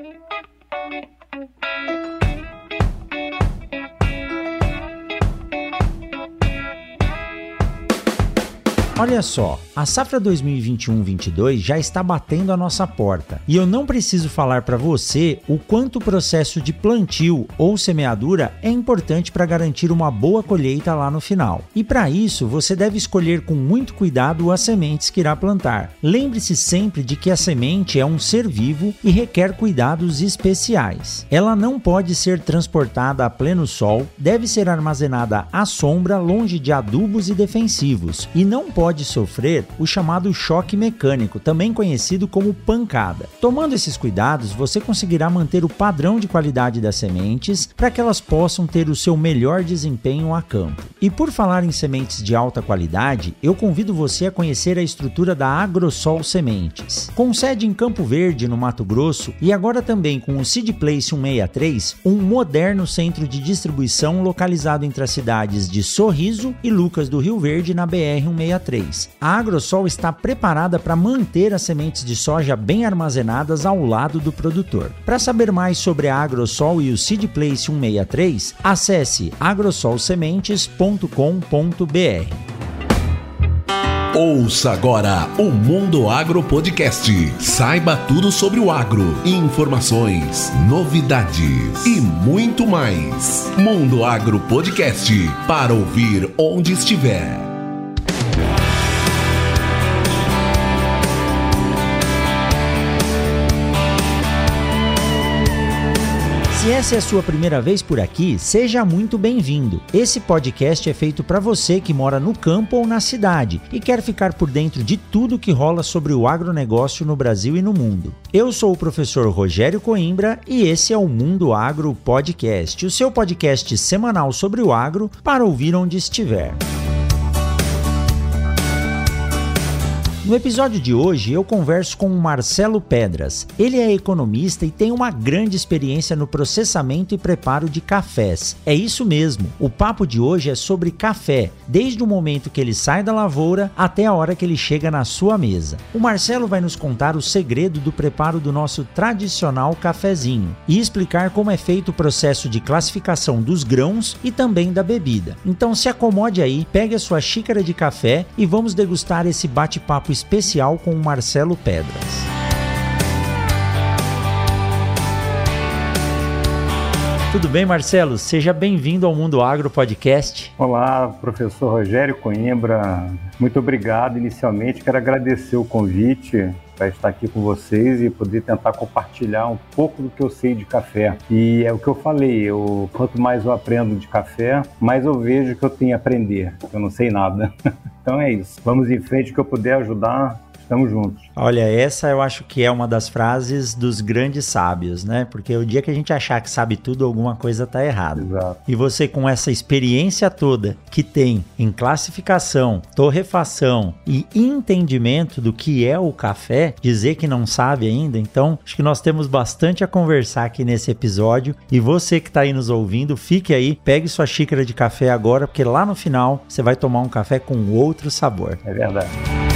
Thank you. Olha só, a safra 2021-22 já está batendo a nossa porta e eu não preciso falar para você o quanto o processo de plantio ou semeadura é importante para garantir uma boa colheita lá no final. E para isso, você deve escolher com muito cuidado as sementes que irá plantar. Lembre-se sempre de que a semente é um ser vivo e requer cuidados especiais. Ela não pode ser transportada a pleno sol, deve ser armazenada à sombra, longe de adubos e defensivos, e não pode pode sofrer o chamado choque mecânico, também conhecido como pancada. Tomando esses cuidados, você conseguirá manter o padrão de qualidade das sementes para que elas possam ter o seu melhor desempenho a campo. E por falar em sementes de alta qualidade, eu convido você a conhecer a estrutura da Agrosol Sementes. Com sede em Campo Verde, no Mato Grosso, e agora também com o Seed Place 163, um moderno centro de distribuição localizado entre as cidades de Sorriso e Lucas do Rio Verde, na BR 163. A Agrosol está preparada para manter as sementes de soja bem armazenadas ao lado do produtor. Para saber mais sobre a Agrosol e o Seed Place 163, acesse agrosolsementes.com.br. Ouça agora o Mundo Agro Podcast. Saiba tudo sobre o agro, informações, novidades e muito mais. Mundo Agro Podcast para ouvir onde estiver. Se essa é a sua primeira vez por aqui, seja muito bem-vindo. Esse podcast é feito para você que mora no campo ou na cidade e quer ficar por dentro de tudo que rola sobre o agronegócio no Brasil e no mundo. Eu sou o professor Rogério Coimbra e esse é o Mundo Agro Podcast, o seu podcast semanal sobre o agro para ouvir onde estiver. No episódio de hoje, eu converso com o Marcelo Pedras. Ele é economista e tem uma grande experiência no processamento e preparo de cafés. É isso mesmo, o papo de hoje é sobre café, desde o momento que ele sai da lavoura até a hora que ele chega na sua mesa. O Marcelo vai nos contar o segredo do preparo do nosso tradicional cafezinho e explicar como é feito o processo de classificação dos grãos e também da bebida. Então se acomode aí, pegue a sua xícara de café e vamos degustar esse bate-papo especial com o Marcelo Pedras. Tudo bem, Marcelo? Seja bem-vindo ao Mundo Agro Podcast. Olá, professor Rogério Coimbra. Muito obrigado. Inicialmente, quero agradecer o convite para estar aqui com vocês e poder tentar compartilhar um pouco do que eu sei de café. E é o que eu falei, eu, quanto mais eu aprendo de café, mais eu vejo que eu tenho a aprender. Eu não sei nada. Então é isso. Vamos em frente, que eu puder ajudar, estamos juntos. Olha, essa eu acho que é uma das frases dos grandes sábios, né? Porque o dia que a gente achar que sabe tudo, alguma coisa tá errada. Exato. E você com essa experiência toda que tem em classificação, torrefação e entendimento do que é o café, dizer que não sabe ainda, então acho que nós temos bastante a conversar aqui nesse episódio. E você que tá aí nos ouvindo, fique aí, pegue sua xícara de café agora, porque lá no final você vai tomar um café com outro sabor. É verdade.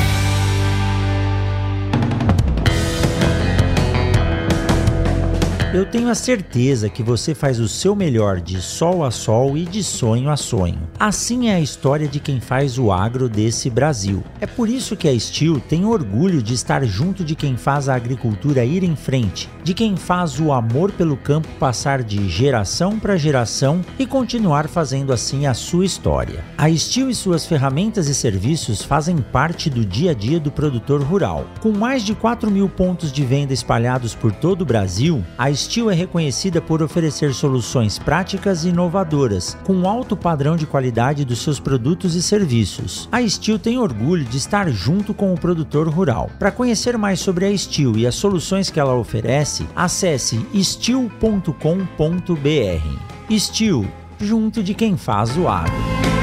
Eu tenho a certeza que você faz o seu melhor de sol a sol e de sonho a sonho. Assim é a história de quem faz o agro desse Brasil. É por isso que a Steel tem orgulho de estar junto de quem faz a agricultura ir em frente, de quem faz o amor pelo campo passar de geração para geração e continuar fazendo assim a sua história. A Steel e suas ferramentas e serviços fazem parte do dia a dia do produtor rural. Com mais de 4 mil pontos de venda espalhados por todo o Brasil, a Steel é reconhecida por oferecer soluções práticas e inovadoras, com alto padrão de qualidade dos seus produtos e serviços. A Steel tem orgulho de estar junto com o produtor rural. Para conhecer mais sobre a Steel e as soluções que ela oferece, acesse steel.com.br. Steel, junto de quem faz o agro.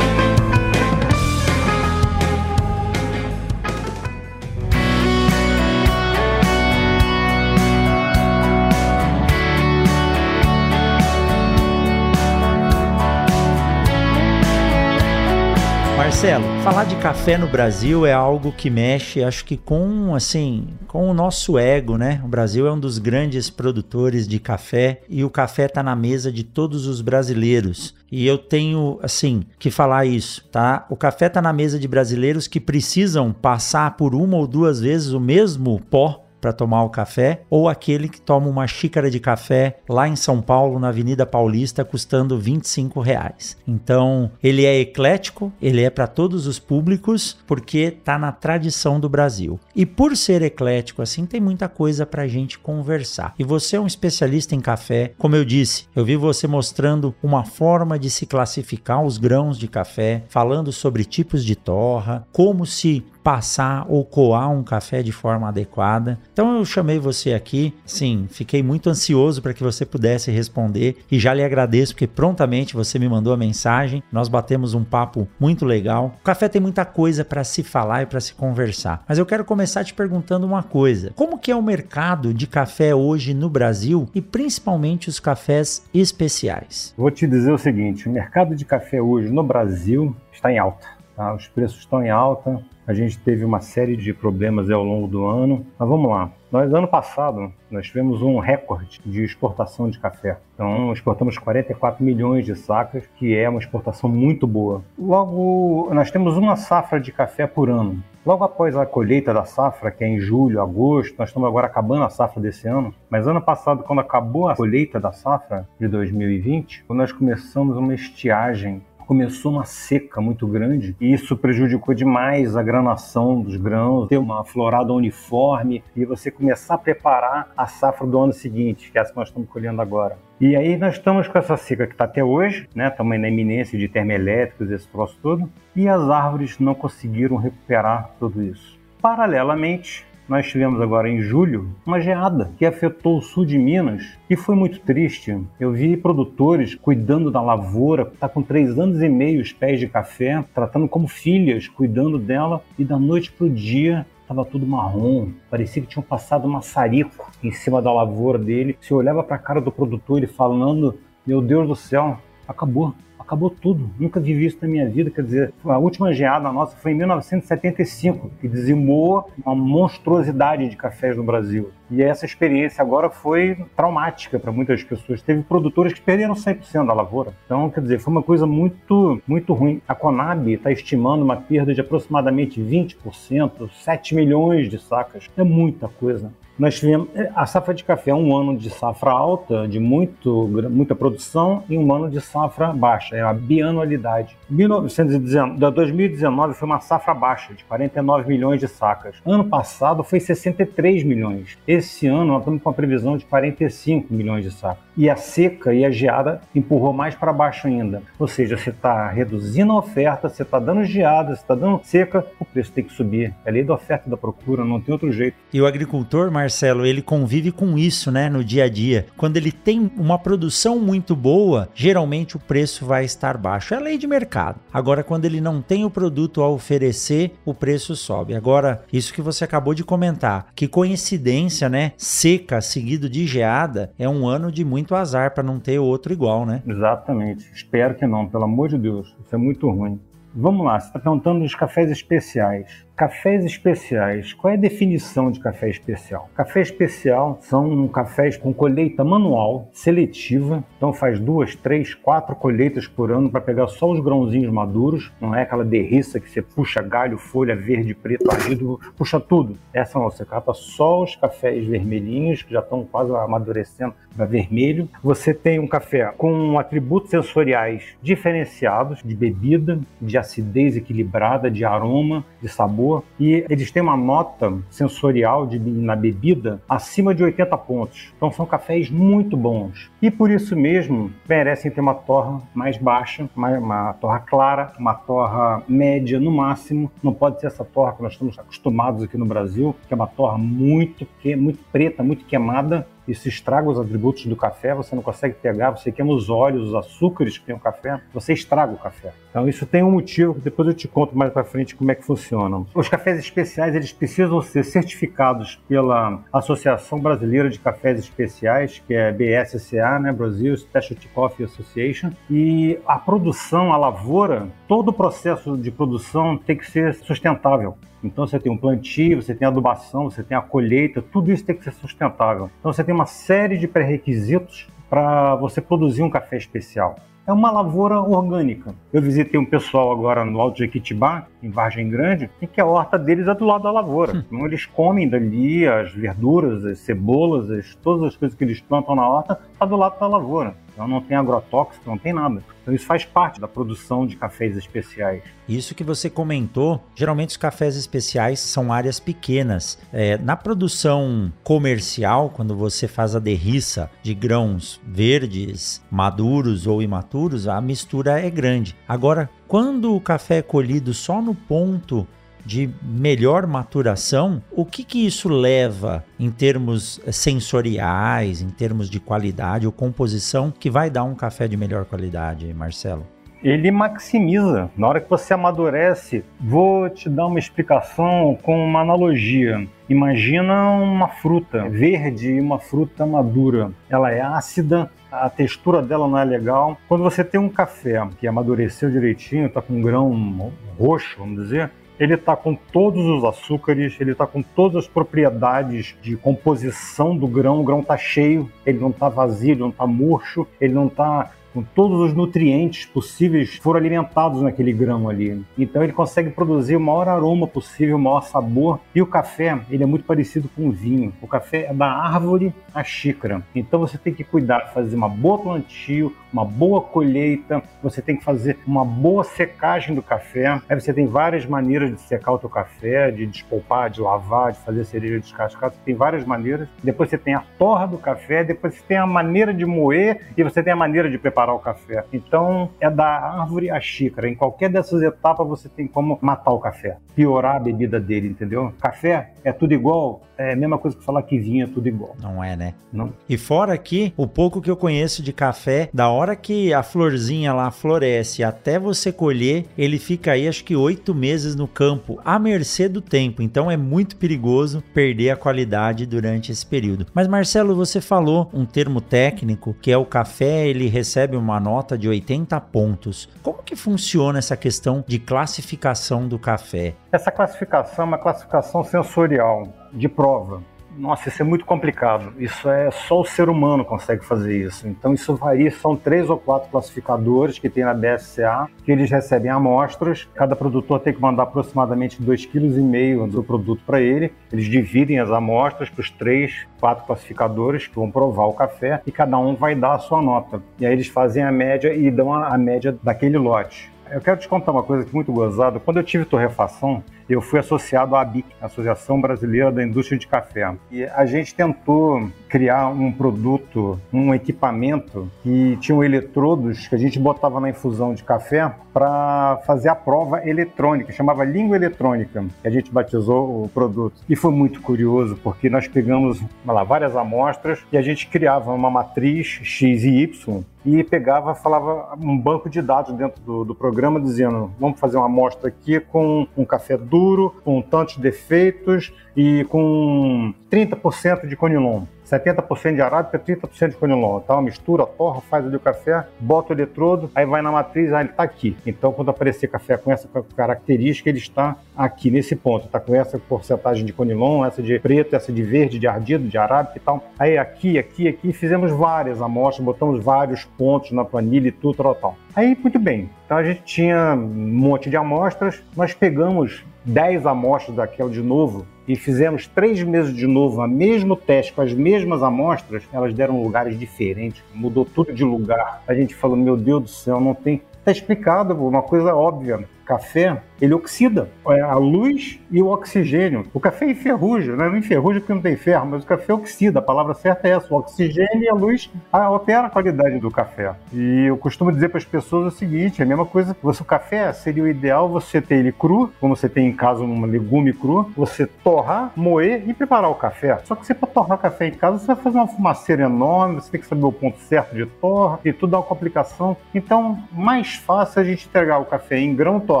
Marcelo, falar de café no Brasil é algo que mexe, acho que com assim, com o nosso ego, né? O Brasil é um dos grandes produtores de café e o café está na mesa de todos os brasileiros. E eu tenho, assim, que falar isso, tá? O café está na mesa de brasileiros que precisam passar por uma ou duas vezes o mesmo pó para tomar o café, ou aquele que toma uma xícara de café lá em São Paulo, na Avenida Paulista, custando 25 reais. Então, ele é eclético, ele é para todos os públicos, porque tá na tradição do Brasil. E por ser eclético assim, tem muita coisa para a gente conversar. E você é um especialista em café, como eu disse, eu vi você mostrando uma forma de se classificar os grãos de café, falando sobre tipos de torra, como se passar ou coar um café de forma adequada. Então eu chamei você aqui, sim, fiquei muito ansioso para que você pudesse responder e já lhe agradeço porque prontamente você me mandou a mensagem. Nós batemos um papo muito legal. O café tem muita coisa para se falar e para se conversar. Mas eu quero começar te perguntando uma coisa. Como que é o mercado de café hoje no Brasil e principalmente os cafés especiais? Vou te dizer o seguinte, o mercado de café hoje no Brasil está em alta. Tá? Os preços estão em alta, a gente teve uma série de problemas ao longo do ano, mas vamos lá. Nós, ano passado, nós tivemos um recorde de exportação de café. Então, exportamos 44 milhões de sacas, que é uma exportação muito boa. Logo, nós temos uma safra de café por ano. Logo após a colheita da safra, que é em julho, agosto, nós estamos agora acabando a safra desse ano, mas ano passado, quando acabou a colheita da safra de 2020, nós começamos uma estiagem começou uma seca muito grande e isso prejudicou demais a granação dos grãos, ter uma florada uniforme e você começar a preparar a safra do ano seguinte, que é essa que nós estamos colhendo agora. E aí nós estamos com essa seca que está até hoje, né? Estamos na iminência de termoelétricos, esse troço todo, e as árvores não conseguiram recuperar tudo isso. Paralelamente, nós tivemos agora em julho uma geada que afetou o sul de Minas e foi muito triste. Eu vi produtores cuidando da lavoura, está com três anos e meio os pés de café, tratando como filhas, cuidando dela e da noite para o dia estava tudo marrom, parecia que tinham passado maçarico em cima da lavoura dele. Se olhava para a cara do produtor, ele falando: Meu Deus do céu, acabou, acabou tudo. Nunca vivi isso na minha vida. Quer dizer, a última geada nossa foi em 1975, que dizimou uma monstruosidade de cafés no Brasil. E essa experiência agora foi traumática para muitas pessoas. Teve produtores que perderam 100% da lavoura. Então, quer dizer, foi uma coisa muito, muito ruim. A Conab está estimando uma perda de aproximadamente 20%, 7 milhões de sacas. É muita coisa. Nós tivemos é, a safra de café, um ano de safra alta, de muito, muita produção, e um ano de safra baixa, é a bianualidade. 1919, 2019 foi uma safra baixa, de 49 milhões de sacas. Ano passado foi 63 milhões. Esse ano nós estamos com uma previsão de 45 milhões de sacas. E a seca e a geada empurrou mais para baixo ainda. Ou seja, você está reduzindo a oferta, você está dando geada, você está dando seca, o preço tem que subir. É lei da oferta e da procura, não tem outro jeito. E o agricultor, Marcelo, ele convive com isso, né, no dia a dia. Quando ele tem uma produção muito boa, geralmente o preço vai estar baixo. É lei de mercado. Agora, quando ele não tem o produto a oferecer, o preço sobe. Agora, isso que você acabou de comentar, que coincidência, né? Seca seguido de geada é um ano de muito azar para não ter outro igual, né? Exatamente. Espero que não, pelo amor de Deus. Isso é muito ruim. Vamos lá, você está perguntando dos cafés especiais. Cafés especiais. Qual é a definição de café especial? Café especial são cafés com colheita manual, seletiva. Então faz duas, três, quatro colheitas por ano para pegar só os grãozinhos maduros. Não é aquela derriça que você puxa galho, folha verde, preto, ardido, puxa tudo. Essa não, você cata só os cafés vermelhinhos que já estão quase amadurecendo para vermelho. Você tem um café com atributos sensoriais diferenciados de bebida, de acidez equilibrada, de aroma, de sabor e eles têm uma nota sensorial de, na bebida acima de 80 pontos. Então são cafés muito bons. E por isso mesmo merecem ter uma torra mais baixa, uma, uma torra clara, uma torra média no máximo. Não pode ser essa torra que nós estamos acostumados aqui no Brasil, que é uma torra muito, muito preta, muito queimada isso estraga os atributos do café, você não consegue pegar, você queima os óleos, os açúcares que tem o café, você estraga o café. Então isso tem um motivo que depois eu te conto mais para frente como é que funciona. Os cafés especiais, eles precisam ser certificados pela Associação Brasileira de Cafés Especiais, que é BSCA, né, Brasil Specialty Coffee Association, e a produção, a lavoura, todo o processo de produção tem que ser sustentável. Então você tem um plantio, você tem adubação, você tem a colheita, tudo isso tem que ser sustentável. Então você tem uma série de pré-requisitos para você produzir um café especial é uma lavoura orgânica. Eu visitei um pessoal agora no Alto Jequitibá, em Vargem Grande, e que a horta deles é do lado da lavoura. Hum. Então eles comem dali as verduras, as cebolas, as, todas as coisas que eles plantam na horta, está do lado da lavoura. Então não tem agrotóxico, não tem nada. Então isso faz parte da produção de cafés especiais. Isso que você comentou, geralmente os cafés especiais são áreas pequenas. É, na produção comercial, quando você faz a derriça de grãos verdes, maduros ou imaturos, a mistura é grande. Agora, quando o café é colhido só no ponto de melhor maturação, o que, que isso leva em termos sensoriais, em termos de qualidade ou composição que vai dar um café de melhor qualidade, Marcelo? Ele maximiza. Na hora que você amadurece, vou te dar uma explicação com uma analogia. Imagina uma fruta verde e uma fruta madura. Ela é ácida, a textura dela não é legal. Quando você tem um café que amadureceu direitinho, está com um grão roxo, vamos dizer, ele está com todos os açúcares, ele está com todas as propriedades de composição do grão. O grão está cheio, ele não está vazio, ele não está murcho, ele não está com todos os nutrientes possíveis foram alimentados naquele grão ali. Então ele consegue produzir o maior aroma possível, o maior sabor. E o café, ele é muito parecido com o vinho. O café é da árvore à xícara. Então você tem que cuidar, fazer uma boa plantio, uma boa colheita, você tem que fazer uma boa secagem do café. Aí você tem várias maneiras de secar o teu café, de despolpar, de lavar, de fazer cereja descascada. Tem várias maneiras. Depois você tem a torra do café, depois você tem a maneira de moer e você tem a maneira de preparar preparar o café. Então, é da árvore à xícara. Em qualquer dessas etapas, você tem como matar o café, piorar a bebida dele, entendeu? Café é tudo igual, é a mesma coisa que falar que vinho é tudo igual. Não é, né? Não. E fora aqui, o pouco que eu conheço de café, da hora que a florzinha lá floresce até você colher, ele fica aí acho que oito meses no campo, à mercê do tempo. Então é muito perigoso perder a qualidade durante esse período. Mas Marcelo, você falou um termo técnico que é o café, ele recebe recebe uma nota de 80 pontos. Como que funciona essa questão de classificação do café? Essa classificação é uma classificação sensorial de prova. Nossa, isso é muito complicado. Isso é só o ser humano consegue fazer isso. Então isso varia, são três ou quatro classificadores que tem na BSCA, que eles recebem amostras. Cada produtor tem que mandar aproximadamente 2,5 kg do produto para ele. Eles dividem as amostras para os três, quatro classificadores que vão provar o café e cada um vai dar a sua nota. E aí eles fazem a média e dão a, a média daquele lote. Eu quero te contar uma coisa que é muito gozada. Quando eu tive torrefação, eu fui associado à ABIC, Associação Brasileira da Indústria de Café. E a gente tentou criar um produto, um equipamento que tinha eletrodos que a gente botava na infusão de café para fazer a prova eletrônica, chamava língua eletrônica, que a gente batizou o produto. E foi muito curioso, porque nós pegamos lá, várias amostras e a gente criava uma matriz X e Y e pegava, falava um banco de dados dentro do, do programa dizendo, vamos fazer uma amostra aqui com um café duro, com tantos defeitos e com 30% de conilon. 70% de arábica, 30% de conilon. Então, a mistura, torra, faz ali o café, bota o eletrodo, aí vai na matriz, aí ele está aqui. Então, quando aparecer café com essa característica, ele está aqui nesse ponto. Está com essa porcentagem de conilon, essa de preto, essa de verde, de ardido, de arábica e tal. Aí aqui, aqui, aqui, fizemos várias amostras, botamos vários pontos na planilha e tudo, tal, tal. Aí, muito bem. Então, a gente tinha um monte de amostras, nós pegamos 10 amostras daquela de novo e fizemos três meses de novo o mesmo teste com as mesmas amostras, elas deram lugares diferentes, mudou tudo de lugar. A gente falou, meu Deus do céu, não tem. Está explicado, uma coisa óbvia. Café ele oxida é, a luz e o oxigênio. O café enferruja, né? não enferruja porque não tem ferro, mas o café oxida. A palavra certa é essa: o oxigênio e a luz altera a qualidade do café. E eu costumo dizer para as pessoas o seguinte: é a mesma coisa. Você, o café seria o ideal você ter ele cru, como você tem em casa um legume cru, você torrar, moer e preparar o café. Só que você para torrar café em casa, você vai fazer uma fumaceira enorme, você tem que saber o ponto certo de torra e tudo dá uma complicação. Então, mais fácil a gente entregar o café em grão torrado,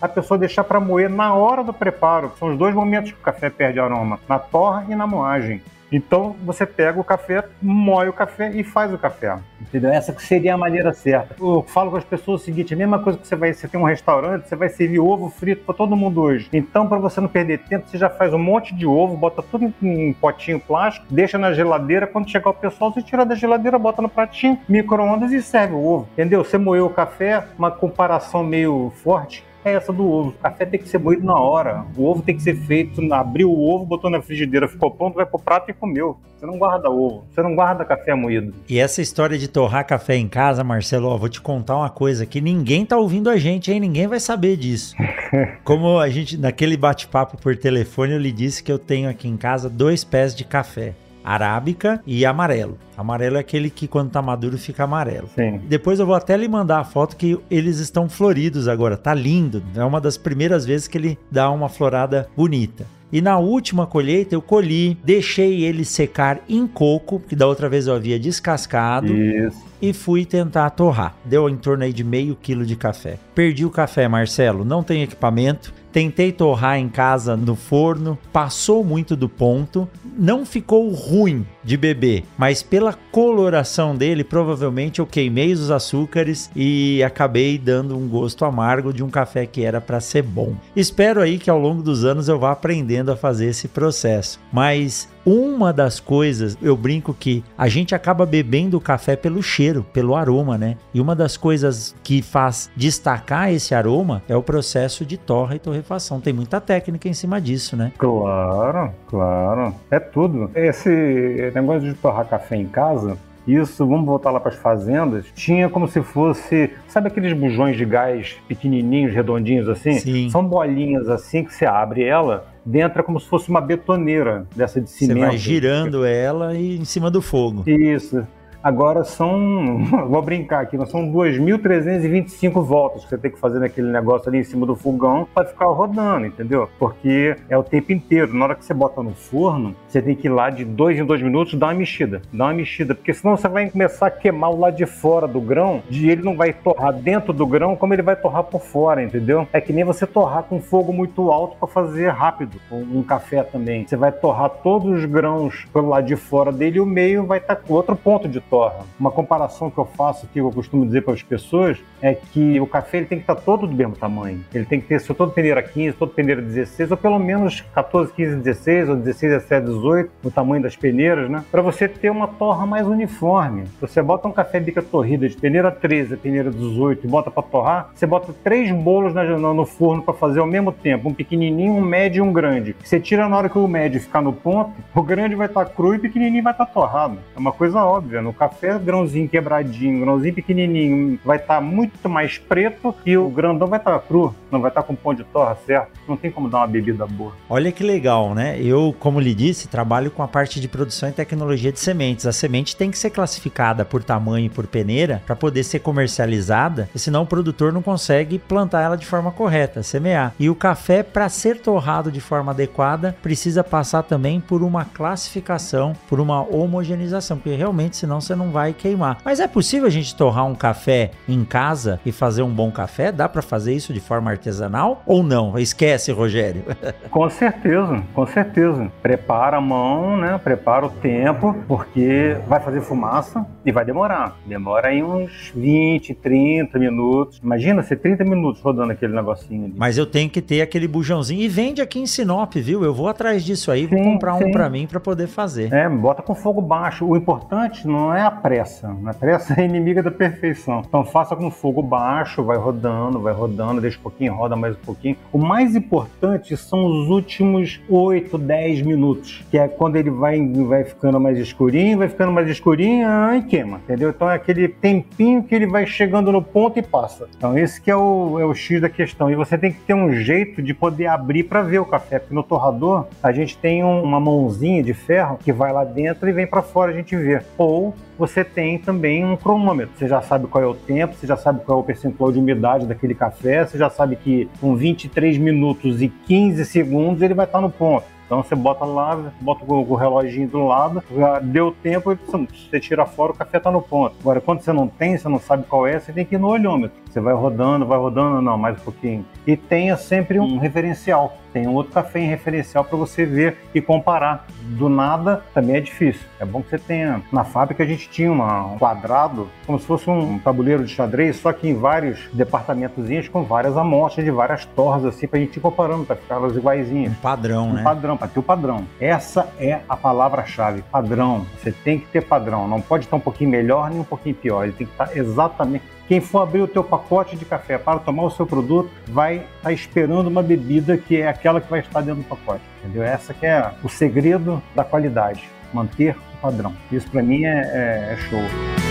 a pessoa deixar para moer na hora do preparo. São os dois momentos que o café perde aroma, na torra e na moagem. Então você pega o café, moe o café e faz o café. Entendeu? Essa que seria a maneira certa. Eu falo com as pessoas o seguinte: a mesma coisa que você vai, você tem um restaurante, você vai servir ovo frito para todo mundo hoje. Então, para você não perder tempo, você já faz um monte de ovo, bota tudo em, em potinho plástico, deixa na geladeira. Quando chegar o pessoal, você tira da geladeira, bota no pratinho, micro-ondas e serve o ovo. Entendeu? Você moeu o café, uma comparação meio forte é essa do ovo. O café tem que ser moído na hora. O ovo tem que ser feito, abriu o ovo, botou na frigideira, ficou pronto, vai pro prato e comeu. Você não guarda ovo, você não guarda café moído. E essa história de torrar café em casa, Marcelo, ó, vou te contar uma coisa que ninguém tá ouvindo a gente, hein? Ninguém vai saber disso. Como a gente, naquele bate-papo por telefone, eu lhe disse que eu tenho aqui em casa dois pés de café arábica e amarelo. Amarelo é aquele que quando tá maduro fica amarelo. Sim. Depois eu vou até lhe mandar a foto que eles estão floridos agora. Tá lindo. É uma das primeiras vezes que ele dá uma florada bonita. E na última colheita eu colhi, deixei ele secar em coco, que da outra vez eu havia descascado. Isso. E fui tentar torrar. Deu em torno aí de meio quilo de café. Perdi o café, Marcelo. Não tem equipamento. Tentei torrar em casa no forno, passou muito do ponto, não ficou ruim de beber, mas pela coloração dele, provavelmente eu queimei os açúcares e acabei dando um gosto amargo de um café que era para ser bom. Espero aí que ao longo dos anos eu vá aprendendo a fazer esse processo, mas uma das coisas, eu brinco que a gente acaba bebendo o café pelo cheiro, pelo aroma, né? E uma das coisas que faz destacar esse aroma é o processo de torra e torrefação. Tem muita técnica em cima disso, né? Claro, claro. É tudo. Esse negócio de torrar café em casa, isso, vamos voltar lá para as fazendas, tinha como se fosse, sabe aqueles bujões de gás pequenininhos, redondinhos assim? Sim. São bolinhas assim que você abre ela dentro é como se fosse uma betoneira dessa de cimento. Você vai girando ela e em cima do fogo. Isso. Agora são, vou brincar aqui, mas são 2.325 voltas que você tem que fazer naquele negócio ali em cima do fogão para ficar rodando, entendeu? Porque é o tempo inteiro. Na hora que você bota no forno, você tem que ir lá de dois em dois minutos dar uma mexida, dar uma mexida, porque senão você vai começar a queimar o lado de fora do grão e ele não vai torrar dentro do grão como ele vai torrar por fora, entendeu? É que nem você torrar com fogo muito alto para fazer rápido um café também. Você vai torrar todos os grãos pelo lado de fora dele e o meio vai estar tá com outro ponto de torre torra. Uma comparação que eu faço, que eu costumo dizer para as pessoas, é que o café ele tem que estar todo do mesmo tamanho. Ele tem que ter seu todo peneira 15, todo peneira 16, ou pelo menos 14, 15, 16, ou 16, 17, 18, o tamanho das peneiras, né? Para você ter uma torra mais uniforme. Você bota um café bica torrida de peneira 13, peneira 18 e bota para torrar, você bota três bolos na, no, no forno para fazer ao mesmo tempo, um pequenininho, um médio e um grande. Você tira na hora que o médio ficar no ponto, o grande vai estar cru e o pequenininho vai estar torrado. É uma coisa óbvia. No café grãozinho quebradinho, grãozinho pequenininho, vai estar tá muito mais preto e o grandão vai estar tá cru, não vai estar tá com pão de torra certo. Não tem como dar uma bebida boa. Olha que legal, né? Eu, como lhe disse, trabalho com a parte de produção e tecnologia de sementes. A semente tem que ser classificada por tamanho e por peneira para poder ser comercializada, senão o produtor não consegue plantar ela de forma correta, semear. E o café, para ser torrado de forma adequada, precisa passar também por uma classificação, por uma homogeneização, porque realmente senão você não vai queimar. Mas é possível a gente torrar um café em casa e fazer um bom café? Dá para fazer isso de forma artesanal ou não? Esquece, Rogério. com certeza, com certeza. Prepara a mão, né? Prepara o tempo, porque vai fazer fumaça e vai demorar. Demora aí uns 20, 30 minutos. Imagina ser 30 minutos rodando aquele negocinho ali. Mas eu tenho que ter aquele bujãozinho e vende aqui em Sinop, viu? Eu vou atrás disso aí, vou comprar sim. um para mim para poder fazer. É, bota com fogo baixo. O importante não é a pressa. A pressa é inimiga da perfeição. Então faça com fogo baixo, vai rodando, vai rodando, deixa um pouquinho, roda mais um pouquinho. O mais importante são os últimos 8, 10 minutos, que é quando ele vai, vai ficando mais escurinho, vai ficando mais escurinho e queima, entendeu? Então é aquele tempinho que ele vai chegando no ponto e passa. Então esse que é o, é o X da questão. E você tem que ter um jeito de poder abrir para ver o café, porque no torrador a gente tem um, uma mãozinha de ferro que vai lá dentro e vem para fora a gente vê. Ou você tem também um cronômetro. Você já sabe qual é o tempo, você já sabe qual é o percentual de umidade daquele café, você já sabe que com 23 minutos e 15 segundos ele vai estar no ponto. Então você bota lá, bota o reloginho do lado, já deu tempo, você tira fora, o café está no ponto. Agora, quando você não tem, você não sabe qual é, você tem que ir no olhômetro. Você vai rodando, vai rodando, não, mais um pouquinho. E tenha sempre um referencial. Tem um outro café em referencial para você ver e comparar. Do nada também é difícil. É bom que você tenha. Na fábrica a gente tinha uma, um quadrado, como se fosse um tabuleiro de xadrez, só que em vários departamentozinhos com várias amostras de várias torres, assim, para a gente ir comparando, para ficar elas iguaizinhas. Um padrão, um né? padrão, para ter o padrão. Essa é a palavra-chave, padrão. Você tem que ter padrão. Não pode estar um pouquinho melhor nem um pouquinho pior. Ele tem que estar exatamente. Quem for abrir o teu pacote de café para tomar o seu produto vai estar esperando uma bebida que é aquela que vai estar dentro do pacote. Entendeu? Essa que é o segredo da qualidade. Manter o padrão. Isso para mim é, é, é show.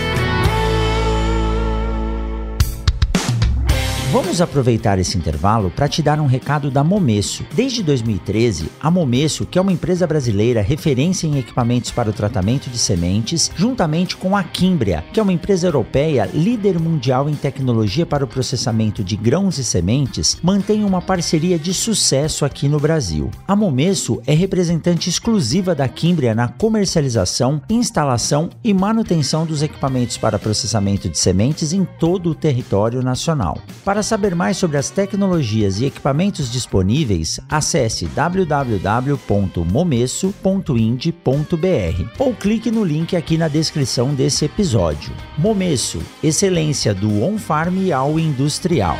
Vamos aproveitar esse intervalo para te dar um recado da Momesso. Desde 2013, a Momesso, que é uma empresa brasileira referência em equipamentos para o tratamento de sementes, juntamente com a Quimbria, que é uma empresa europeia líder mundial em tecnologia para o processamento de grãos e sementes, mantém uma parceria de sucesso aqui no Brasil. A Momesso é representante exclusiva da Quimbria na comercialização, instalação e manutenção dos equipamentos para processamento de sementes em todo o território nacional. Para saber mais sobre as tecnologias e equipamentos disponíveis, acesse www.momesso.ind.br ou clique no link aqui na descrição desse episódio. Momesso, excelência do on-farm ao industrial.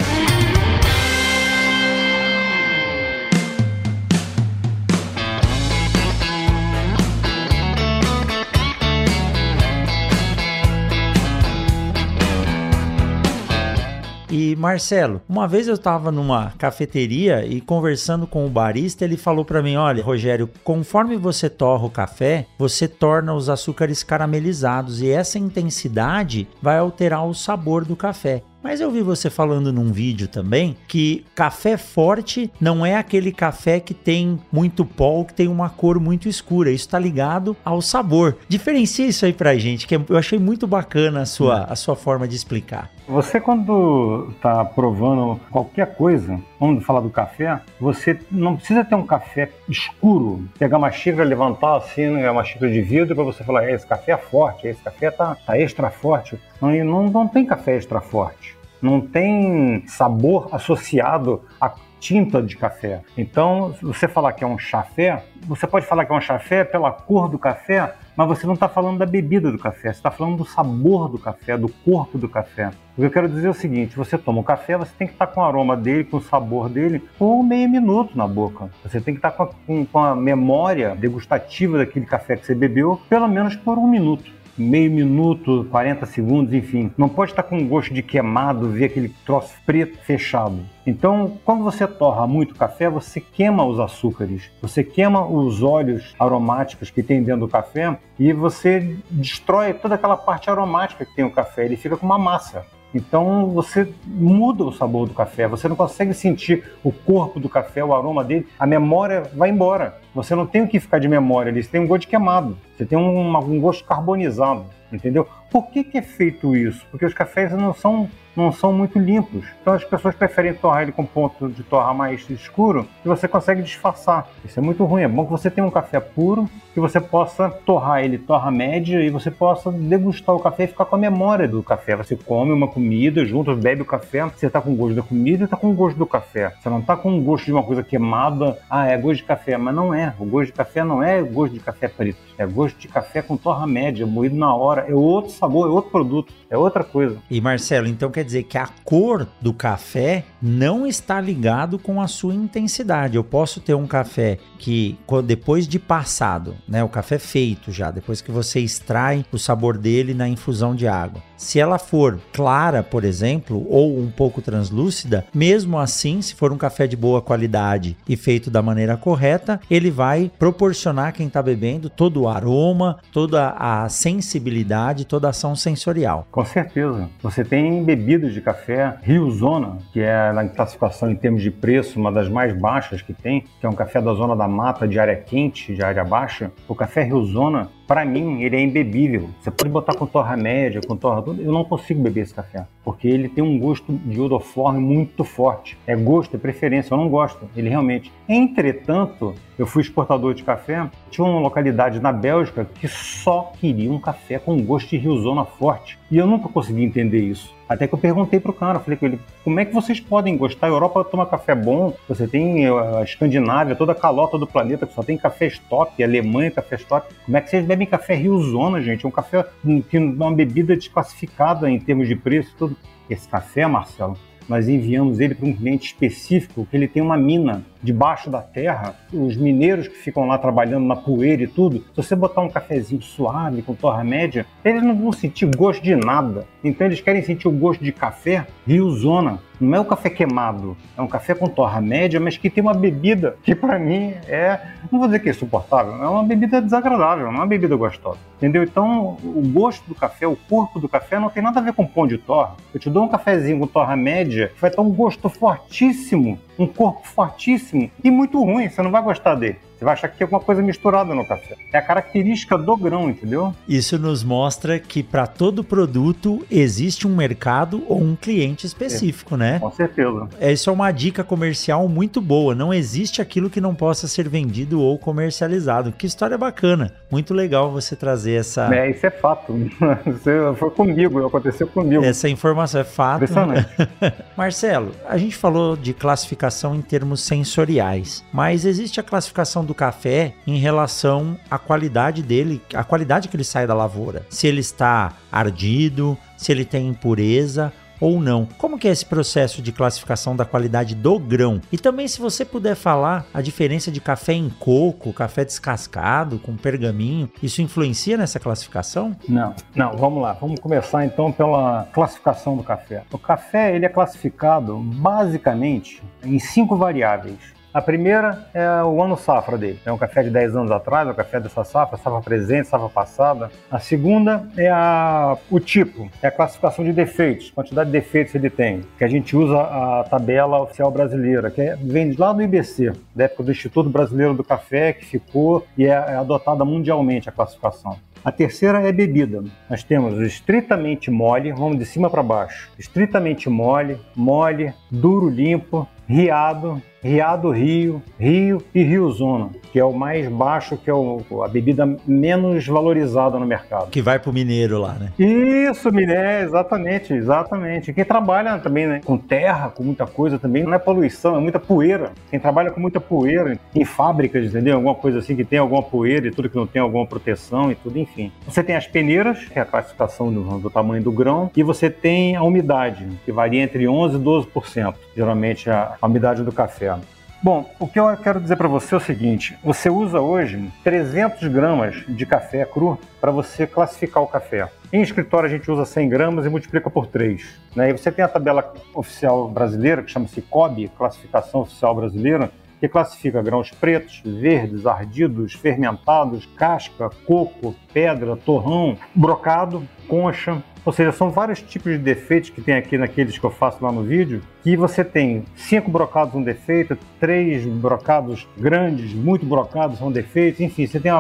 Marcelo, uma vez eu estava numa cafeteria e conversando com o barista, ele falou para mim: "Olha, Rogério, conforme você torra o café, você torna os açúcares caramelizados e essa intensidade vai alterar o sabor do café". Mas eu vi você falando num vídeo também que café forte não é aquele café que tem muito pó, que tem uma cor muito escura. Isso está ligado ao sabor. Diferencia isso aí pra gente, que eu achei muito bacana a sua, a sua forma de explicar. Você, quando está provando qualquer coisa, vamos falar do café, você não precisa ter um café escuro, pegar uma xícara, levantar assim, né, uma xícara de vidro, para você falar: esse café é forte, esse café tá, tá extra forte. Não, não, não tem café extra forte. Não tem sabor associado a tinta de café. Então, você falar que é um chafé, você pode falar que é um chafé pela cor do café, mas você não está falando da bebida do café, você está falando do sabor do café, do corpo do café. O que eu quero dizer é o seguinte: você toma o café, você tem que estar com o aroma dele, com o sabor dele, por meio minuto na boca. Você tem que estar com a, com a memória degustativa daquele café que você bebeu, pelo menos por um minuto meio minuto, 40 segundos, enfim. Não pode estar com gosto de queimado, ver aquele troço preto fechado. Então, quando você torra muito café, você queima os açúcares, você queima os óleos aromáticos que tem dentro do café e você destrói toda aquela parte aromática que tem o café. Ele fica com uma massa. Então você muda o sabor do café, você não consegue sentir o corpo do café, o aroma dele, a memória vai embora. Você não tem o que ficar de memória ali, você tem um gosto de queimado, você tem um, um gosto carbonizado, entendeu? Por que, que é feito isso? Porque os cafés não são não são muito limpos. Então as pessoas preferem torrar ele com ponto de torrar mais escuro e você consegue disfarçar. Isso é muito ruim. É bom que você tenha um café puro, que você possa torrar ele torra média e você possa degustar o café e ficar com a memória do café. Você come uma comida junto, bebe o café, você está com gosto da comida e está com gosto do café. Você não está com gosto de uma coisa queimada, ah, é gosto de café, mas não é. O gosto de café não é gosto de café preto. É gosto de café com torra média, moído na hora. É outro sabor, é outro produto, é outra coisa. E Marcelo, então quer dizer que a cor do café não está ligado com a sua intensidade. Eu posso ter um café que depois de passado, né, o café feito já, depois que você extrai o sabor dele na infusão de água. Se ela for clara, por exemplo, ou um pouco translúcida, mesmo assim, se for um café de boa qualidade e feito da maneira correta, ele vai proporcionar quem está bebendo todo o aroma, toda a sensibilidade, toda sensorial. Com certeza. Você tem bebidas de café Rio Zona, que é na classificação em termos de preço uma das mais baixas que tem, que é um café da zona da mata de área quente, de área baixa. O café Rio Zona para mim, ele é embebível. Você pode botar com torra média, com torra tudo. Eu não consigo beber esse café, porque ele tem um gosto de iodoforme muito forte. É gosto, é preferência. Eu não gosto, ele realmente. Entretanto, eu fui exportador de café. Tinha uma localidade na Bélgica que só queria um café com gosto de riozona forte. E eu nunca consegui entender isso. Até que eu perguntei pro cara, falei com ele, como é que vocês podem gostar? A Europa toma café bom, você tem eh, a Escandinávia, toda a calota do planeta, que só tem café a Alemanha café stop. Como é que vocês bebem café Rio Zona, gente? É um café que é uma bebida desclassificada em termos de preço tudo. Esse café, Marcelo, nós enviamos ele para um cliente específico que ele tem uma mina debaixo da terra, os mineiros que ficam lá trabalhando na poeira e tudo, se você botar um cafezinho suave com torra média, eles não vão sentir gosto de nada. Então eles querem sentir o gosto de café Rio Zona. Não é o café queimado, é um café com torra média, mas que tem uma bebida que para mim é, não vou dizer que é insuportável, é uma bebida desagradável, não é uma bebida gostosa. Entendeu? Então, o gosto do café, o corpo do café não tem nada a ver com pão de torra. Eu te dou um cafezinho com torra média, que vai ter um gosto fortíssimo um corpo fortíssimo e muito ruim, você não vai gostar dele. Você vai achar que tem alguma coisa misturada no café. É a característica do grão, entendeu? Isso nos mostra que para todo produto existe um mercado ou um cliente específico, é, né? Com certeza. Isso é uma dica comercial muito boa. Não existe aquilo que não possa ser vendido ou comercializado. Que história bacana. Muito legal você trazer essa. É, isso é fato. Isso foi comigo, aconteceu comigo. Essa informação é fato. Impressionante. Marcelo, a gente falou de classificação em termos sensoriais, mas existe a classificação do café em relação à qualidade dele, a qualidade que ele sai da lavoura. Se ele está ardido, se ele tem impureza ou não. Como que é esse processo de classificação da qualidade do grão? E também se você puder falar a diferença de café em coco, café descascado, com pergaminho, isso influencia nessa classificação? Não, não, vamos lá. Vamos começar então pela classificação do café. O café ele é classificado basicamente em cinco variáveis. A primeira é o ano safra dele. É um café de 10 anos atrás, é um café dessa safra, safra presente, safra passada. A segunda é a, o tipo, é a classificação de defeitos, quantidade de defeitos que ele tem, que a gente usa a tabela oficial brasileira, que é, vem lá do IBC, da época do Instituto Brasileiro do Café, que ficou e é, é adotada mundialmente a classificação. A terceira é bebida. Nós temos o estritamente mole, vamos de cima para baixo. Estritamente mole, mole, duro limpo, riado, Riado Rio, Rio e Rio Zona, que é o mais baixo, que é o, a bebida menos valorizada no mercado. Que vai pro mineiro lá, né? Isso, miné, exatamente, exatamente. Quem trabalha também né, com terra, com muita coisa também, não é poluição, é muita poeira. Quem trabalha com muita poeira em fábricas, entendeu? Alguma coisa assim que tem alguma poeira e tudo que não tem alguma proteção e tudo, enfim. Você tem as peneiras, que é a classificação do, do tamanho do grão, e você tem a umidade, que varia entre 11 e 12%, geralmente a, a umidade do café. Bom, o que eu quero dizer para você é o seguinte: você usa hoje 300 gramas de café cru para você classificar o café. Em escritório a gente usa 100 gramas e multiplica por 3. Né? E você tem a tabela oficial brasileira, que chama-se COB, Classificação Oficial Brasileira, que classifica grãos pretos, verdes, ardidos, fermentados, casca, coco, pedra, torrão, brocado, concha, ou seja, são vários tipos de defeitos que tem aqui naqueles que eu faço lá no vídeo, que você tem cinco brocados um defeito, três brocados grandes, muito brocados são defeitos, enfim, você tem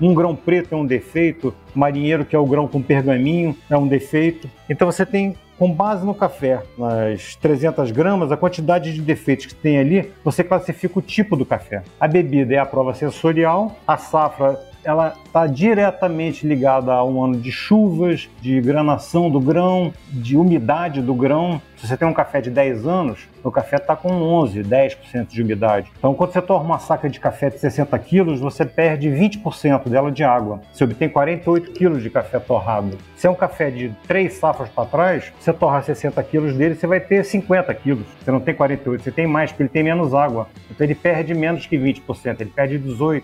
um grão preto é um defeito, marinheiro que é o grão com pergaminho é um defeito. Então você tem com base no café, nas 300 gramas, a quantidade de defeitos que tem ali, você classifica o tipo do café. A bebida é a prova sensorial, a safra ela está diretamente ligada a um ano de chuvas, de granação do grão, de umidade do grão. Se você tem um café de 10 anos, o café está com 11, 10% de umidade. Então, quando você torna uma saca de café de 60 quilos, você perde 20% dela de água. Você obtém 48 quilos de café torrado. Se é um café de 3 safras para trás, você torra 60 quilos dele, você vai ter 50 quilos. Você não tem 48, você tem mais, porque ele tem menos água. Então, ele perde menos que 20%, ele perde 18%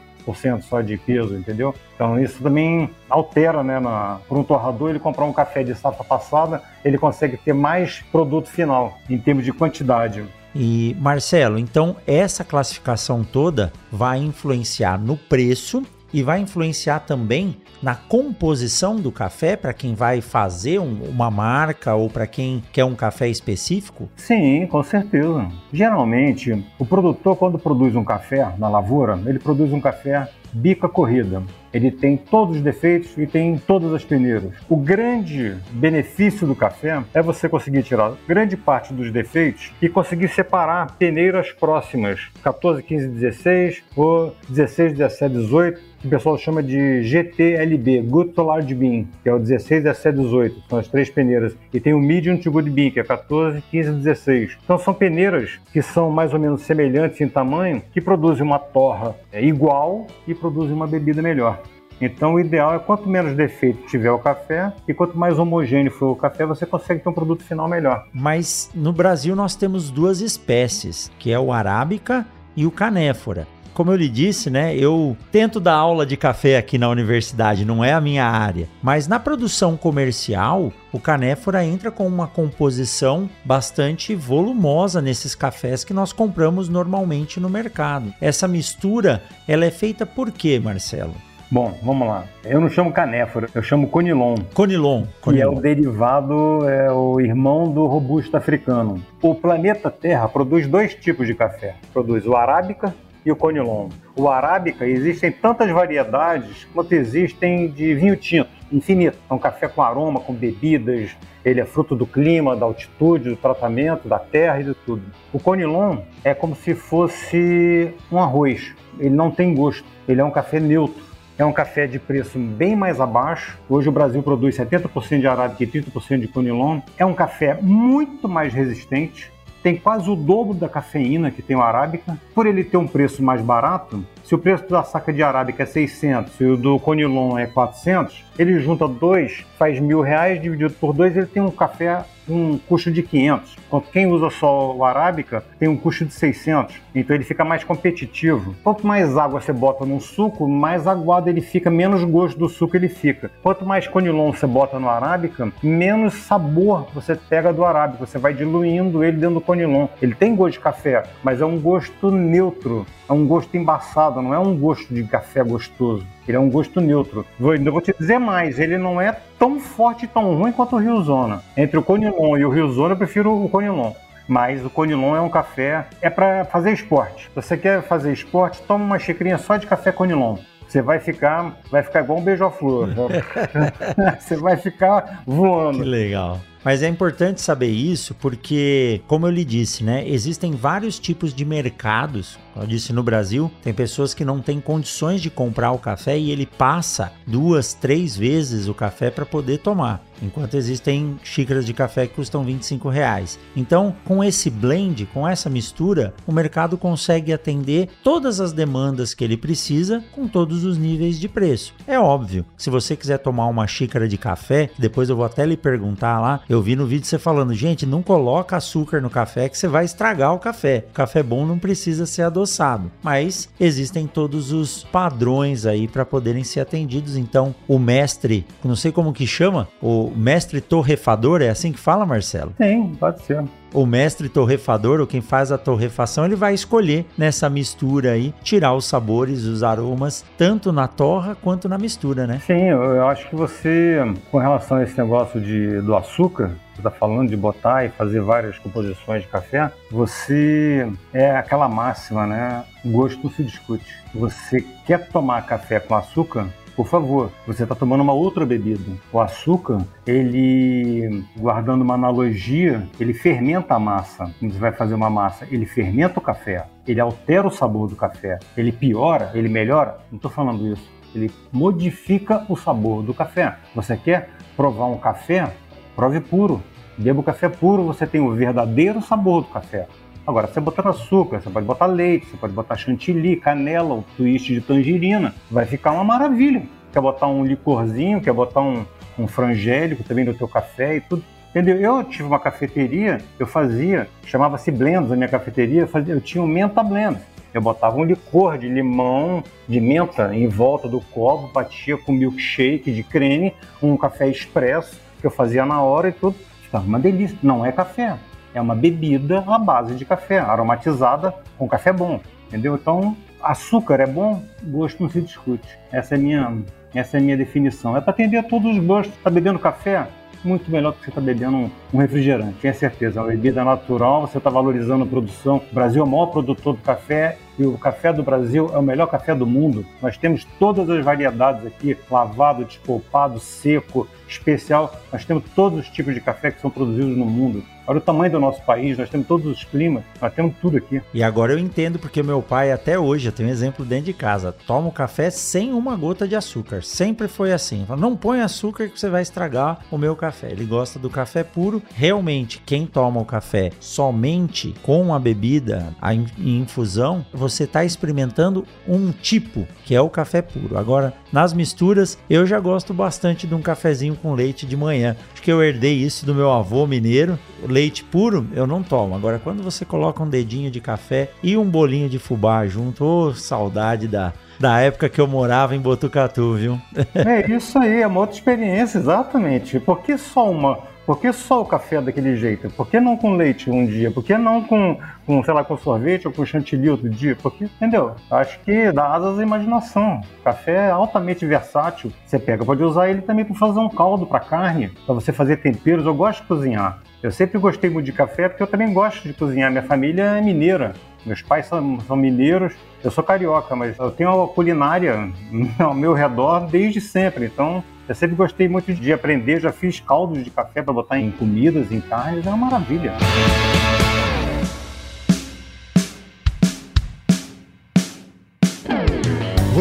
só de peso, entendeu? Então isso também altera, né? Para um torrador, ele comprar um café de safra passada, ele consegue ter mais produto final em termos de quantidade. E Marcelo, então essa classificação toda vai influenciar no preço e vai influenciar também na composição do café para quem vai fazer um, uma marca ou para quem quer um café específico? Sim, com certeza. Geralmente, o produtor, quando produz um café na lavoura, ele produz um café bica corrida. Ele tem todos os defeitos e tem todas as peneiras. O grande benefício do café é você conseguir tirar grande parte dos defeitos e conseguir separar peneiras próximas, 14, 15, 16 ou 16, 17, 18 que o pessoal chama de GTLB, Good to Large Bean, que é o 16, 17, 18, são as três peneiras. E tem o Medium to Good Bean, que é 14, 15 16. Então são peneiras que são mais ou menos semelhantes em tamanho, que produzem uma torra é, igual e produzem uma bebida melhor. Então, o ideal é quanto menos defeito tiver o café e quanto mais homogêneo for o café, você consegue ter um produto final melhor. Mas no Brasil nós temos duas espécies, que é o arábica e o canéfora. Como eu lhe disse, né, eu tento dar aula de café aqui na universidade, não é a minha área, mas na produção comercial, o canéfora entra com uma composição bastante volumosa nesses cafés que nós compramos normalmente no mercado. Essa mistura, ela é feita por quê, Marcelo? Bom, vamos lá. Eu não chamo canéfora, eu chamo conilon. Conilon. Que é o derivado, é o irmão do robusto africano. O planeta Terra produz dois tipos de café. Produz o arábica e o conilon. O arábica existem tantas variedades quanto existem de vinho tinto, infinito. É um café com aroma, com bebidas, ele é fruto do clima, da altitude, do tratamento, da terra e de tudo. O conilon é como se fosse um arroz. Ele não tem gosto, ele é um café neutro. É um café de preço bem mais abaixo. Hoje o Brasil produz 70% de arábica e 30% de conilon. É um café muito mais resistente tem quase o dobro da cafeína que tem o arábica. Por ele ter um preço mais barato, se o preço da saca de arábica é 600 e o do conilon é 400, ele junta dois, faz mil reais, dividido por dois, ele tem um café um custo de 500. Enquanto quem usa só o arábica tem um custo de 600. Então ele fica mais competitivo. Quanto mais água você bota no suco, mais aguado ele fica, menos gosto do suco ele fica. Quanto mais conilon você bota no arábica, menos sabor você pega do arábica. Você vai diluindo ele dentro do conilon. Ele tem gosto de café, mas é um gosto neutro. É um gosto embaçado, não é um gosto de café gostoso. Ele é um gosto neutro. Vou, ainda vou te dizer mais, ele não é tão forte e tão ruim quanto o Rio Zona. Entre o Conilon e o Rio Zona, eu prefiro o Conilon. Mas o Conilon é um café, é para fazer esporte. Você quer fazer esporte, toma uma xicrinha só de café Conilon você vai ficar, vai ficar igual um beija-flor. você vai ficar voando. Que legal. Mas é importante saber isso porque, como eu lhe disse, né, existem vários tipos de mercados. Eu disse no Brasil, tem pessoas que não têm condições de comprar o café e ele passa duas, três vezes o café para poder tomar enquanto existem xícaras de café que custam 25 reais. Então, com esse blend, com essa mistura, o mercado consegue atender todas as demandas que ele precisa com todos os níveis de preço. É óbvio, se você quiser tomar uma xícara de café, depois eu vou até lhe perguntar lá, eu vi no vídeo você falando, gente, não coloca açúcar no café que você vai estragar o café. O café bom não precisa ser adoçado, mas existem todos os padrões aí para poderem ser atendidos. Então, o mestre, não sei como que chama, o mestre torrefador, é assim que fala, Marcelo? Sim, pode ser. O mestre torrefador, ou quem faz a torrefação, ele vai escolher nessa mistura aí, tirar os sabores, os aromas, tanto na torra quanto na mistura, né? Sim, eu acho que você, com relação a esse negócio de, do açúcar, está falando de botar e fazer várias composições de café, você é aquela máxima, né? Gosto não se discute. Você quer tomar café com açúcar, por favor, você está tomando uma outra bebida. O açúcar, ele, guardando uma analogia, ele fermenta a massa. Quando você vai fazer uma massa, ele fermenta o café, ele altera o sabor do café, ele piora, ele melhora. Não estou falando isso. Ele modifica o sabor do café. Você quer provar um café? Prove puro. Beba o café puro, você tem o verdadeiro sabor do café. Agora, você botando açúcar, você pode botar leite, você pode botar chantilly, canela, o twist de tangerina, vai ficar uma maravilha. Quer botar um licorzinho, quer botar um, um frangélico também no teu café e tudo. Entendeu? Eu tive uma cafeteria, eu fazia, chamava-se Blends a minha cafeteria, eu, fazia, eu tinha um menta blend. Eu botava um licor de limão, de menta em volta do copo, batia com milkshake de creme, um café expresso que eu fazia na hora e tudo. Ficava uma delícia. Não é café, é uma bebida à base de café, aromatizada com café bom, entendeu? Então, açúcar é bom, gosto não se discute. Essa é minha, essa é a minha definição. É para atender a todos os gostos. Está bebendo café? Muito melhor do que você está bebendo um refrigerante, tenha certeza. É uma bebida natural, você está valorizando a produção. O Brasil é o maior produtor do café E o café do Brasil é o melhor café do mundo. Nós temos todas as variedades aqui: lavado, despolpado, seco, especial. Nós temos todos os tipos de café que são produzidos no mundo. Olha o tamanho do nosso país, nós temos todos os climas, nós temos tudo aqui. E agora eu entendo porque meu pai, até hoje, eu tenho um exemplo dentro de casa, toma o café sem uma gota de açúcar. Sempre foi assim. Fala, não põe açúcar que você vai estragar o meu café. Ele gosta do café puro. Realmente, quem toma o café somente com a bebida a in infusão, você está experimentando um tipo, que é o café puro. Agora, nas misturas, eu já gosto bastante de um cafezinho com leite de manhã. Acho que eu herdei isso do meu avô mineiro leite puro eu não tomo. Agora, quando você coloca um dedinho de café e um bolinho de fubá junto, oh, saudade da, da época que eu morava em Botucatu, viu? é isso aí, é uma outra experiência, exatamente. Por que só uma? Por que só o café daquele jeito? Por que não com leite um dia? Por que não com, com sei lá, com sorvete ou com chantilly outro dia? Porque, entendeu? Acho que dá asas à imaginação. O café é altamente versátil. Você pega, pode usar ele também para fazer um caldo para carne, para você fazer temperos. Eu gosto de cozinhar. Eu sempre gostei muito de café porque eu também gosto de cozinhar. Minha família é mineira. Meus pais são, mineiros. Eu sou carioca, mas eu tenho a culinária ao meu redor desde sempre. Então, eu sempre gostei muito de aprender. Já fiz caldos de café para botar em comidas, em carnes. É uma maravilha.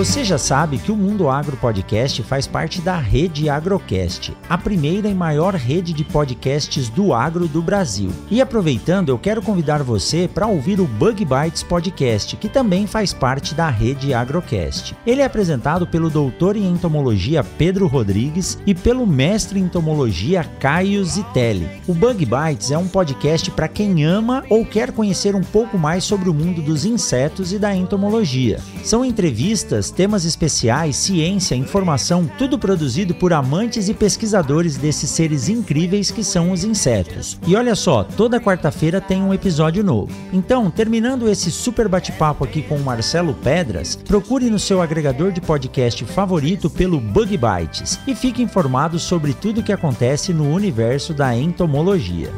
Você já sabe que o Mundo Agro Podcast faz parte da rede Agrocast, a primeira e maior rede de podcasts do agro do Brasil. E aproveitando, eu quero convidar você para ouvir o Bug Bites Podcast, que também faz parte da rede Agrocast. Ele é apresentado pelo doutor em entomologia Pedro Rodrigues e pelo mestre em entomologia Caio Zitelli. O Bug Bites é um podcast para quem ama ou quer conhecer um pouco mais sobre o mundo dos insetos e da entomologia. São entrevistas temas especiais, ciência, informação, tudo produzido por amantes e pesquisadores desses seres incríveis que são os insetos. E olha só, toda quarta-feira tem um episódio novo. Então, terminando esse super bate-papo aqui com o Marcelo Pedras, procure no seu agregador de podcast favorito pelo Bug Bites e fique informado sobre tudo o que acontece no universo da entomologia.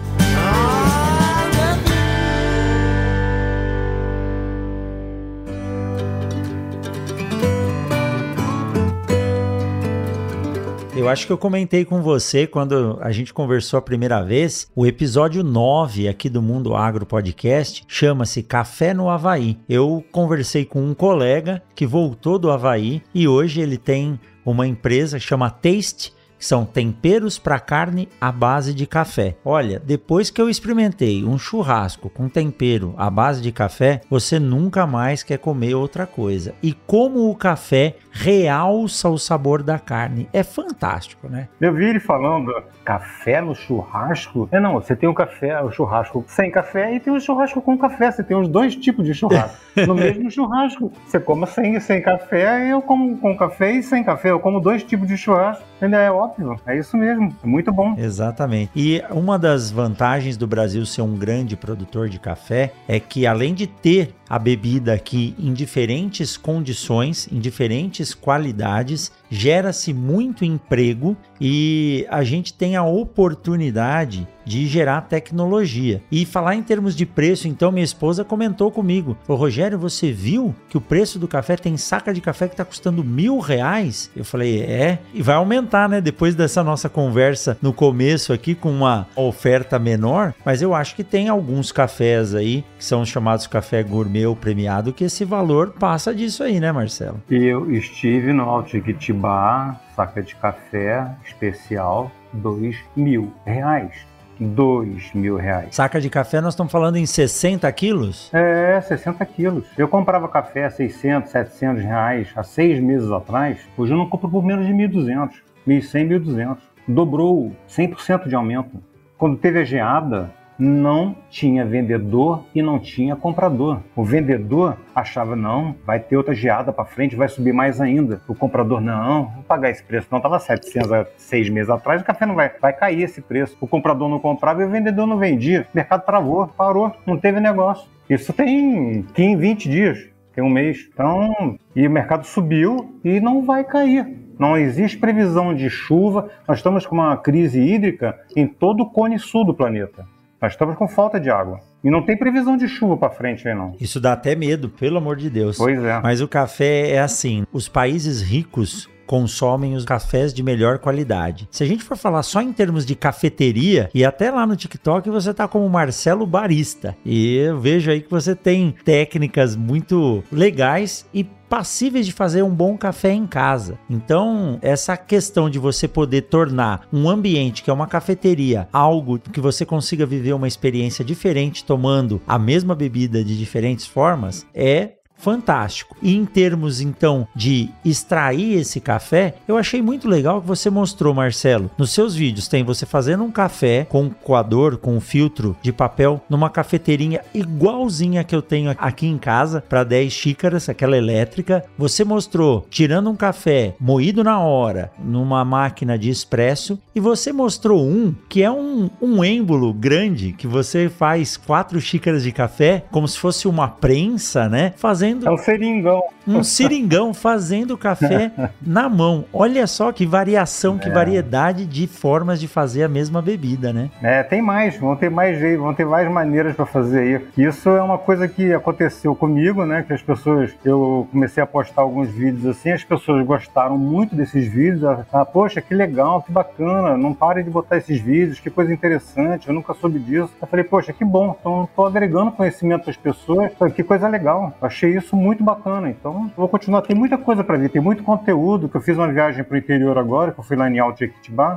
Eu acho que eu comentei com você quando a gente conversou a primeira vez, o episódio 9 aqui do Mundo Agro Podcast chama-se Café no Havaí. Eu conversei com um colega que voltou do Havaí e hoje ele tem uma empresa que chama Taste são temperos para carne à base de café. Olha, depois que eu experimentei um churrasco com tempero à base de café, você nunca mais quer comer outra coisa. E como o café realça o sabor da carne, é fantástico, né? Eu vi ele falando café no churrasco. É não, você tem o café, o churrasco sem café e tem o churrasco com café. Você tem os dois tipos de churrasco. no mesmo churrasco. Você come sem, sem café e eu como com café e sem café. Eu como dois tipos de churrasco. Ainda é óbvio. É isso mesmo. É muito bom. Exatamente. E uma das vantagens do Brasil ser um grande produtor de café é que além de ter a bebida aqui em diferentes condições, em diferentes qualidades, gera-se muito emprego e a gente tem a oportunidade de gerar tecnologia. E falar em termos de preço, então minha esposa comentou comigo: Ô Rogério, você viu que o preço do café tem saca de café que está custando mil reais? Eu falei: é, e vai aumentar, né? Depois dessa nossa conversa no começo aqui com uma oferta menor, mas eu acho que tem alguns cafés aí que são chamados café gourmet ou premiado que esse valor passa disso aí, né, Marcelo? Eu estive no Altiquitibá, saca de café especial, dois mil reais. Dois mil reais. Saca de café, nós estamos falando em 60 quilos? É, 60 quilos. Eu comprava café a 600, 700 reais há seis meses atrás. Hoje eu não compro por menos de 1.200. 1.100, 1.200. Dobrou 100% de aumento. Quando teve a geada, não tinha vendedor e não tinha comprador. O vendedor achava, não, vai ter outra geada para frente, vai subir mais ainda. O comprador, não, vou pagar esse preço. Não, estava 700 há seis meses atrás, o café não vai, vai cair esse preço. O comprador não comprava e o vendedor não vendia. O mercado travou, parou, não teve negócio. Isso tem 15, 20 dias, tem um mês. Então, e o mercado subiu e não vai cair. Não existe previsão de chuva. Nós estamos com uma crise hídrica em todo o cone sul do planeta. Nós estamos com falta de água. E não tem previsão de chuva para frente aí, não. Isso dá até medo, pelo amor de Deus. Pois é. Mas o café é assim: os países ricos consomem os cafés de melhor qualidade. Se a gente for falar só em termos de cafeteria, e até lá no TikTok você tá como Marcelo Barista. E eu vejo aí que você tem técnicas muito legais e passíveis de fazer um bom café em casa. Então, essa questão de você poder tornar um ambiente que é uma cafeteria algo que você consiga viver uma experiência diferente tomando a mesma bebida de diferentes formas é fantástico. E em termos então de extrair esse café, eu achei muito legal que você mostrou, Marcelo. Nos seus vídeos tem você fazendo um café com coador, com um filtro de papel numa cafeteirinha igualzinha que eu tenho aqui em casa para 10 xícaras, aquela elétrica. Você mostrou tirando um café moído na hora numa máquina de expresso e você mostrou um que é um, um êmbolo grande que você faz quatro xícaras de café como se fosse uma prensa, né? Fazendo fazendo. É um seringão. Um seringão fazendo café na mão. Olha só que variação, que é. variedade de formas de fazer a mesma bebida, né? É, tem mais, vão ter mais jeito, vão ter mais maneiras para fazer aí. Isso é uma coisa que aconteceu comigo, né? Que as pessoas, eu comecei a postar alguns vídeos assim, as pessoas gostaram muito desses vídeos. Ah, poxa, que legal, que bacana, não pare de botar esses vídeos, que coisa interessante, eu nunca soube disso. Eu falei, poxa, que bom, então tô agregando conhecimento às pessoas, que coisa legal. Achei isso muito bacana. Então, vou continuar. Tem muita coisa para ver, tem muito conteúdo. Que eu fiz uma viagem para o interior agora, que eu fui lá em Alto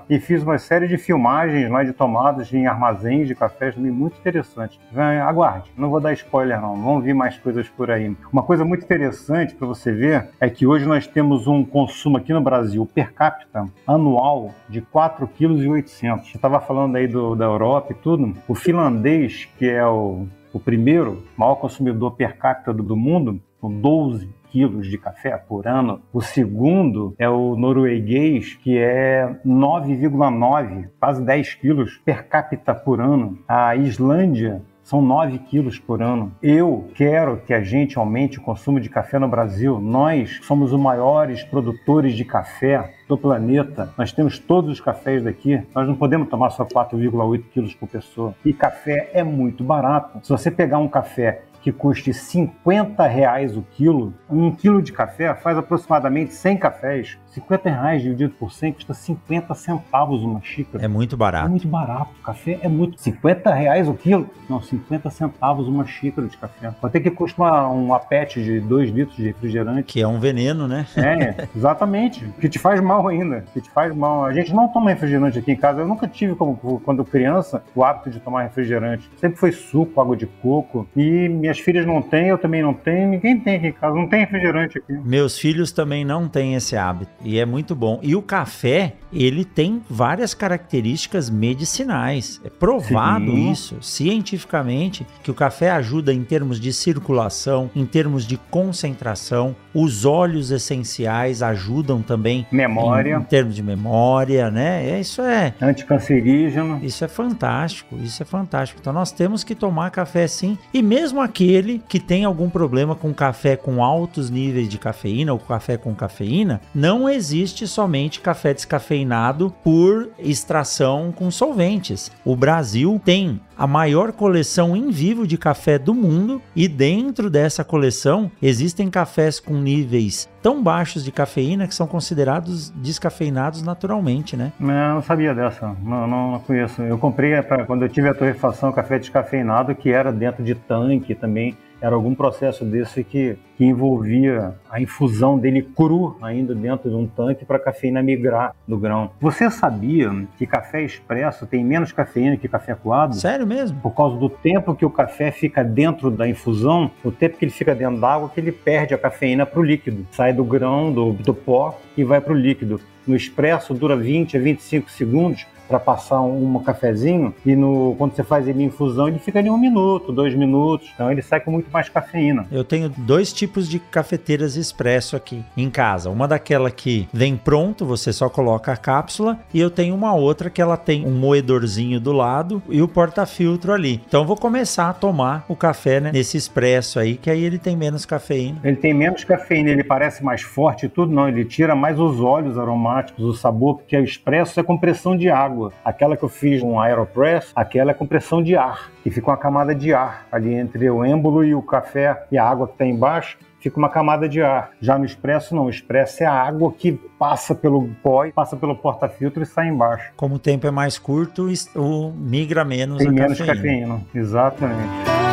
e fiz uma série de filmagens lá de tomadas em armazéns de cafés também muito interessante. Aguarde, não vou dar spoiler não, vão vir mais coisas por aí. Uma coisa muito interessante para você ver é que hoje nós temos um consumo aqui no Brasil per capita anual de 4,8 kg. Você estava falando aí do, da Europa e tudo. O finlandês, que é o o primeiro maior consumidor per capita do mundo, com 12 quilos de café por ano. O segundo é o norueguês, que é 9,9, quase 10 quilos per capita por ano. A Islândia são 9 quilos por ano. Eu quero que a gente aumente o consumo de café no Brasil. Nós somos os maiores produtores de café do planeta. Nós temos todos os cafés daqui. Nós não podemos tomar só 4,8 quilos por pessoa. E café é muito barato. Se você pegar um café que custe 50 reais o quilo, um quilo de café faz aproximadamente 100 cafés. 50 reais dividido por 100 custa 50 centavos uma xícara. É muito barato. É muito barato. Café é muito. 50 reais o quilo? Não, 50 centavos uma xícara de café. Pode ter que custar um apete de 2 litros de refrigerante. Que é um veneno, né? É, exatamente. que te faz mal ainda. Que te faz mal. A gente não toma refrigerante aqui em casa. Eu nunca tive, como quando criança, o hábito de tomar refrigerante. Sempre foi suco, água de coco. E minhas filhas não têm, eu também não tenho. Ninguém tem aqui em casa. Não tem refrigerante aqui. Meus filhos também não têm esse hábito. E é muito bom. E o café, ele tem várias características medicinais. É provado Sim. isso cientificamente que o café ajuda em termos de circulação, em termos de concentração. Os óleos essenciais ajudam também memória, em, em termos de memória, né? É, isso é anticancerígeno. Isso é fantástico. Isso é fantástico. Então nós temos que tomar café sim. E mesmo aquele que tem algum problema com café com altos níveis de cafeína ou café com cafeína, não existe somente café descafeinado por extração com solventes. O Brasil tem a maior coleção em vivo de café do mundo e dentro dessa coleção existem cafés com níveis tão baixos de cafeína que são considerados descafeinados naturalmente, né? Não, não sabia dessa, não, não, não conheço. Eu comprei pra, quando eu tive a torrefação café descafeinado que era dentro de tanque também era algum processo desse que, que envolvia a infusão dele cru ainda dentro de um tanque para a cafeína migrar do grão. Você sabia que café expresso tem menos cafeína que café coado? Sério mesmo? Por causa do tempo que o café fica dentro da infusão, o tempo que ele fica dentro da água, que ele perde a cafeína para o líquido. Sai do grão, do, do pó e vai para o líquido. No expresso dura 20 a 25 segundos, para passar um cafezinho e no, quando você faz ele em infusão ele fica de um minuto, dois minutos, então ele sai com muito mais cafeína. Eu tenho dois tipos de cafeteiras expresso aqui em casa, uma daquela que vem pronto, você só coloca a cápsula e eu tenho uma outra que ela tem um moedorzinho do lado e o porta-filtro ali. Então eu vou começar a tomar o café né, nesse expresso aí, que aí ele tem menos cafeína. Ele tem menos cafeína, ele parece mais forte e tudo, não, ele tira mais os óleos aromáticos, o sabor, porque o expresso é compressão de água água. Aquela que eu fiz com Aeropress, aquela é com pressão de ar, e fica uma camada de ar ali entre o êmbolo e o café e a água que está embaixo fica uma camada de ar. Já no expresso, não. O expresso é a água que passa pelo pó, passa pelo porta-filtro e sai embaixo. Como o tempo é mais curto, o migra menos Tem a menos cafeína. cafeína. Exatamente.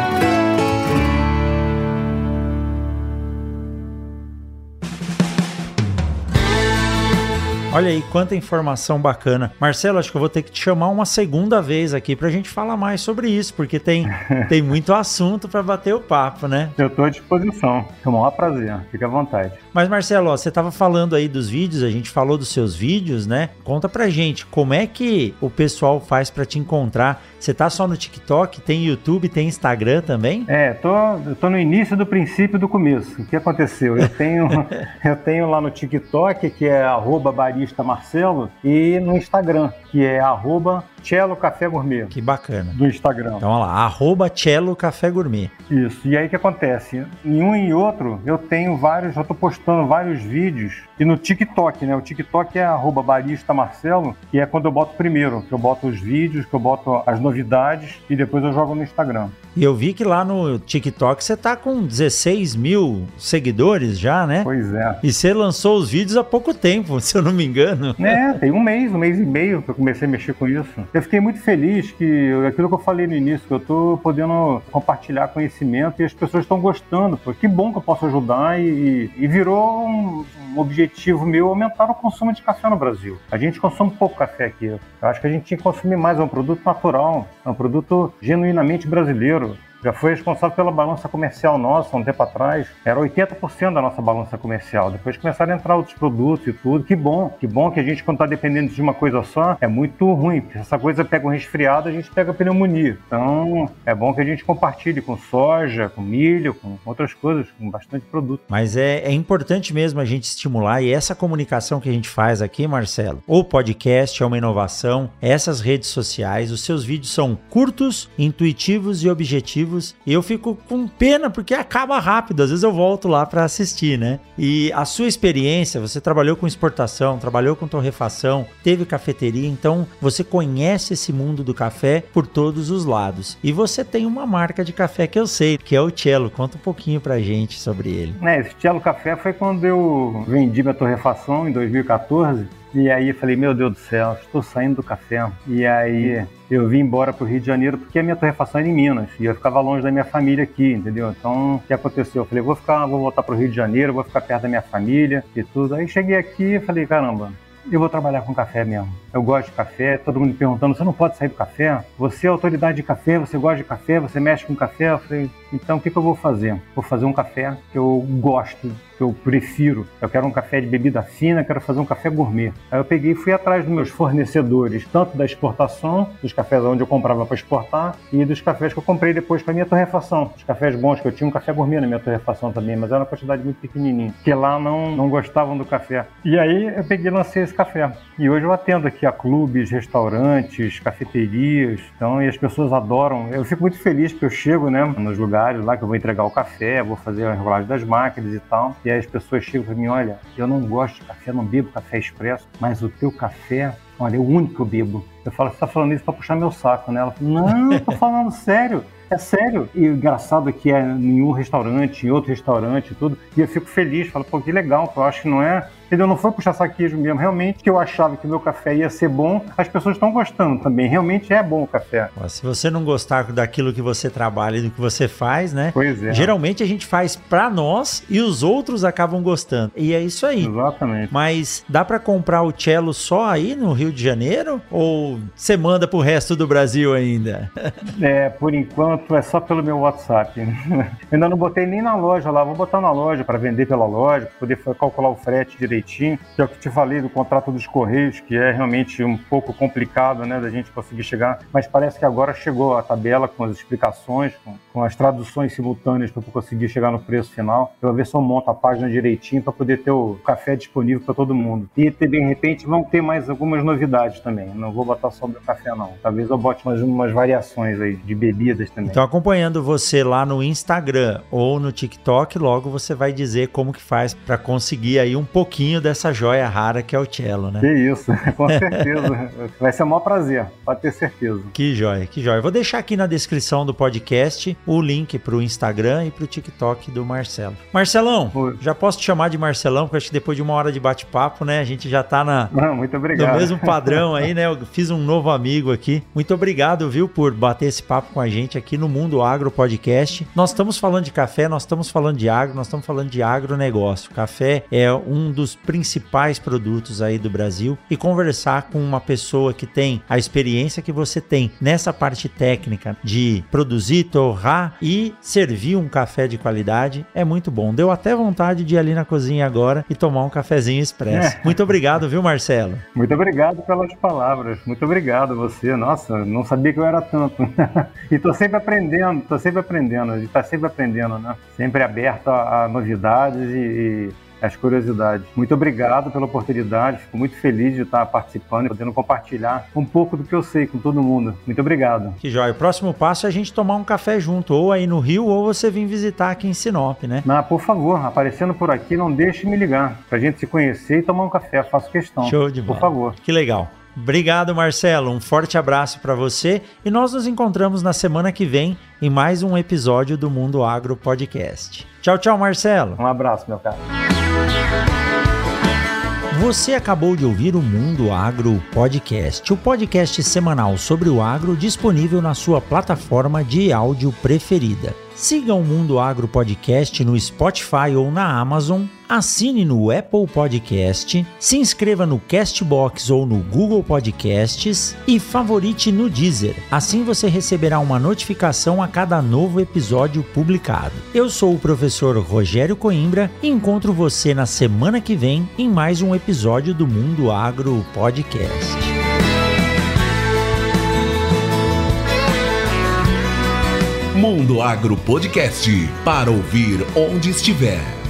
Olha aí quanta informação bacana. Marcelo, acho que eu vou ter que te chamar uma segunda vez aqui pra gente falar mais sobre isso, porque tem, tem muito assunto para bater o papo, né? Eu estou à disposição. É um maior prazer. Fique à vontade. Mas Marcelo, ó, você estava falando aí dos vídeos, a gente falou dos seus vídeos, né? Conta pra gente, como é que o pessoal faz para te encontrar? Você tá só no TikTok, tem YouTube, tem Instagram também? É, tô, eu tô no início do princípio do começo. O que aconteceu? Eu tenho, eu tenho lá no TikTok, que é arroba barista Marcelo, e no Instagram, que é arroba Cello Café Gourmet, Que bacana. do Instagram. Então, olha lá, arroba Cello Café Gourmet. Isso. E aí o que acontece? Em um e outro, eu tenho vários, eu tô postando vários vídeos. E no TikTok, né? O TikTok é arroba barista Marcelo, que é quando eu boto primeiro, que eu boto os vídeos, que eu boto as novidades e depois eu jogo no Instagram. E eu vi que lá no TikTok você tá com 16 mil seguidores já, né? Pois é. E você lançou os vídeos há pouco tempo, se eu não me engano. É, tem um mês, um mês e meio que eu comecei a mexer com isso. Eu fiquei muito feliz que aquilo que eu falei no início, que eu tô podendo compartilhar conhecimento e as pessoas estão gostando. Pô, que bom que eu posso ajudar e, e virou um, um objetivo meu aumentar o consumo de café no Brasil. A gente consome pouco café aqui. Eu acho que a gente tinha que consumir mais. É um produto natural, é um produto genuinamente brasileiro já foi responsável pela balança comercial nossa um tempo atrás. Era 80% da nossa balança comercial. Depois começaram a entrar outros produtos e tudo. Que bom, que bom que a gente, quando está dependendo de uma coisa só, é muito ruim. Porque se essa coisa pega um resfriado, a gente pega pneumonia. Então, é bom que a gente compartilhe com soja, com milho, com outras coisas, com bastante produto. Mas é, é importante mesmo a gente estimular e essa comunicação que a gente faz aqui, Marcelo, o podcast é uma inovação, essas redes sociais, os seus vídeos são curtos, intuitivos e objetivos. E eu fico com pena porque acaba rápido, às vezes eu volto lá para assistir, né? E a sua experiência, você trabalhou com exportação, trabalhou com torrefação, teve cafeteria, então você conhece esse mundo do café por todos os lados. E você tem uma marca de café que eu sei, que é o Cello. Conta um pouquinho pra gente sobre ele. É, esse Cello Café foi quando eu vendi minha torrefação em 2014. E aí eu falei, meu Deus do céu, estou saindo do café. E aí eu vim embora para o Rio de Janeiro porque a minha torrefação era em Minas. E eu ficava longe da minha família aqui, entendeu? Então, o que aconteceu? Eu falei, vou ficar, vou voltar para o Rio de Janeiro, vou ficar perto da minha família e tudo. Aí cheguei aqui e falei, caramba, eu vou trabalhar com café mesmo. Eu gosto de café, todo mundo perguntando, você não pode sair do café? Você é autoridade de café, você gosta de café, você mexe com café? Eu falei, então o que, que eu vou fazer? Vou fazer um café que eu gosto, que eu prefiro. Eu quero um café de bebida fina, quero fazer um café gourmet. Aí eu peguei e fui atrás dos meus fornecedores, tanto da exportação, dos cafés onde eu comprava para exportar, e dos cafés que eu comprei depois para minha torrefação. Os cafés bons, que eu tinha um café gourmet na minha torrefação também, mas era uma quantidade muito pequenininha, porque lá não, não gostavam do café. E aí eu peguei e lancei esse café. E hoje eu atendo aqui a clubes, restaurantes, cafeterias, então, e as pessoas adoram. Eu fico muito feliz porque eu chego, né, nos lugares lá que eu vou entregar o café, vou fazer a regulagem das máquinas e tal, e aí as pessoas chegam para mim, olha, eu não gosto de café, não bebo café expresso, mas o teu café, olha, é o único que eu bebo. Eu falo, você tá falando isso para puxar meu saco, né? Ela fala, não, tô falando sério. É sério. E o engraçado é que é em um restaurante, em outro restaurante e tudo. E eu fico feliz, falo, pô, que legal, eu acho que não é. Entendeu? Não foi puxar saquejo mesmo. Realmente, que eu achava que o meu café ia ser bom, as pessoas estão gostando também. Realmente é bom o café. Se você não gostar daquilo que você trabalha e do que você faz, né? Pois é. Geralmente a gente faz pra nós e os outros acabam gostando. E é isso aí. Exatamente. Mas dá pra comprar o cello só aí no Rio de Janeiro? Ou você manda pro resto do Brasil ainda? É, por enquanto é só pelo meu WhatsApp. Ainda não botei nem na loja lá, vou botar na loja para vender pela loja, pra poder calcular o frete direitinho. Que é o que te falei do contrato dos Correios, que é realmente um pouco complicado, né, da gente conseguir chegar. Mas parece que agora chegou a tabela com as explicações, com, com as traduções simultâneas para conseguir chegar no preço final. Vou ver se eu monto a página direitinho para poder ter o café disponível para todo mundo. E de repente vão ter mais algumas novidades também. Não vou botar só o café não. Talvez eu bote mais umas variações aí de bebidas também. Então, acompanhando você lá no Instagram ou no TikTok, logo você vai dizer como que faz para conseguir aí um pouquinho caminho dessa joia rara que é o cello, né? Que isso, com certeza. Vai ser um maior prazer, pode ter certeza. Que joia, que joia. Vou deixar aqui na descrição do podcast o link para o Instagram e para o TikTok do Marcelo. Marcelão, Oi. já posso te chamar de Marcelão, porque acho que depois de uma hora de bate-papo, né, a gente já tá na, Não, muito obrigado. no mesmo padrão aí, né? Eu fiz um novo amigo aqui. Muito obrigado, viu, por bater esse papo com a gente aqui no Mundo Agro Podcast. Nós estamos falando de café, nós estamos falando de agro, nós estamos falando de agronegócio. Café é um dos principais produtos aí do Brasil e conversar com uma pessoa que tem a experiência que você tem nessa parte técnica de produzir, torrar e servir um café de qualidade é muito bom. Deu até vontade de ir ali na cozinha agora e tomar um cafezinho expresso. É. Muito obrigado, viu, Marcelo? Muito obrigado pelas palavras. Muito obrigado você. Nossa, não sabia que eu era tanto. e tô sempre aprendendo, tô sempre aprendendo. A gente tá sempre aprendendo, né? Sempre aberto a, a novidades e, e as curiosidades. Muito obrigado pela oportunidade, fico muito feliz de estar participando e podendo compartilhar um pouco do que eu sei com todo mundo. Muito obrigado. Que jóia. O próximo passo é a gente tomar um café junto, ou aí no Rio, ou você vir visitar aqui em Sinop, né? Ah, por favor, aparecendo por aqui, não deixe me ligar, pra gente se conhecer e tomar um café, faço questão. Show de bola. Por favor. Que legal. Obrigado, Marcelo. Um forte abraço para você e nós nos encontramos na semana que vem em mais um episódio do Mundo Agro Podcast. Tchau, tchau, Marcelo. Um abraço, meu caro. Você acabou de ouvir o Mundo Agro Podcast, o podcast semanal sobre o agro disponível na sua plataforma de áudio preferida. Siga o Mundo Agro Podcast no Spotify ou na Amazon, assine no Apple Podcast, se inscreva no Castbox ou no Google Podcasts e favorite no Deezer. Assim você receberá uma notificação a cada novo episódio publicado. Eu sou o professor Rogério Coimbra e encontro você na semana que vem em mais um episódio do Mundo Agro Podcast. Mundo Agro Podcast para ouvir onde estiver.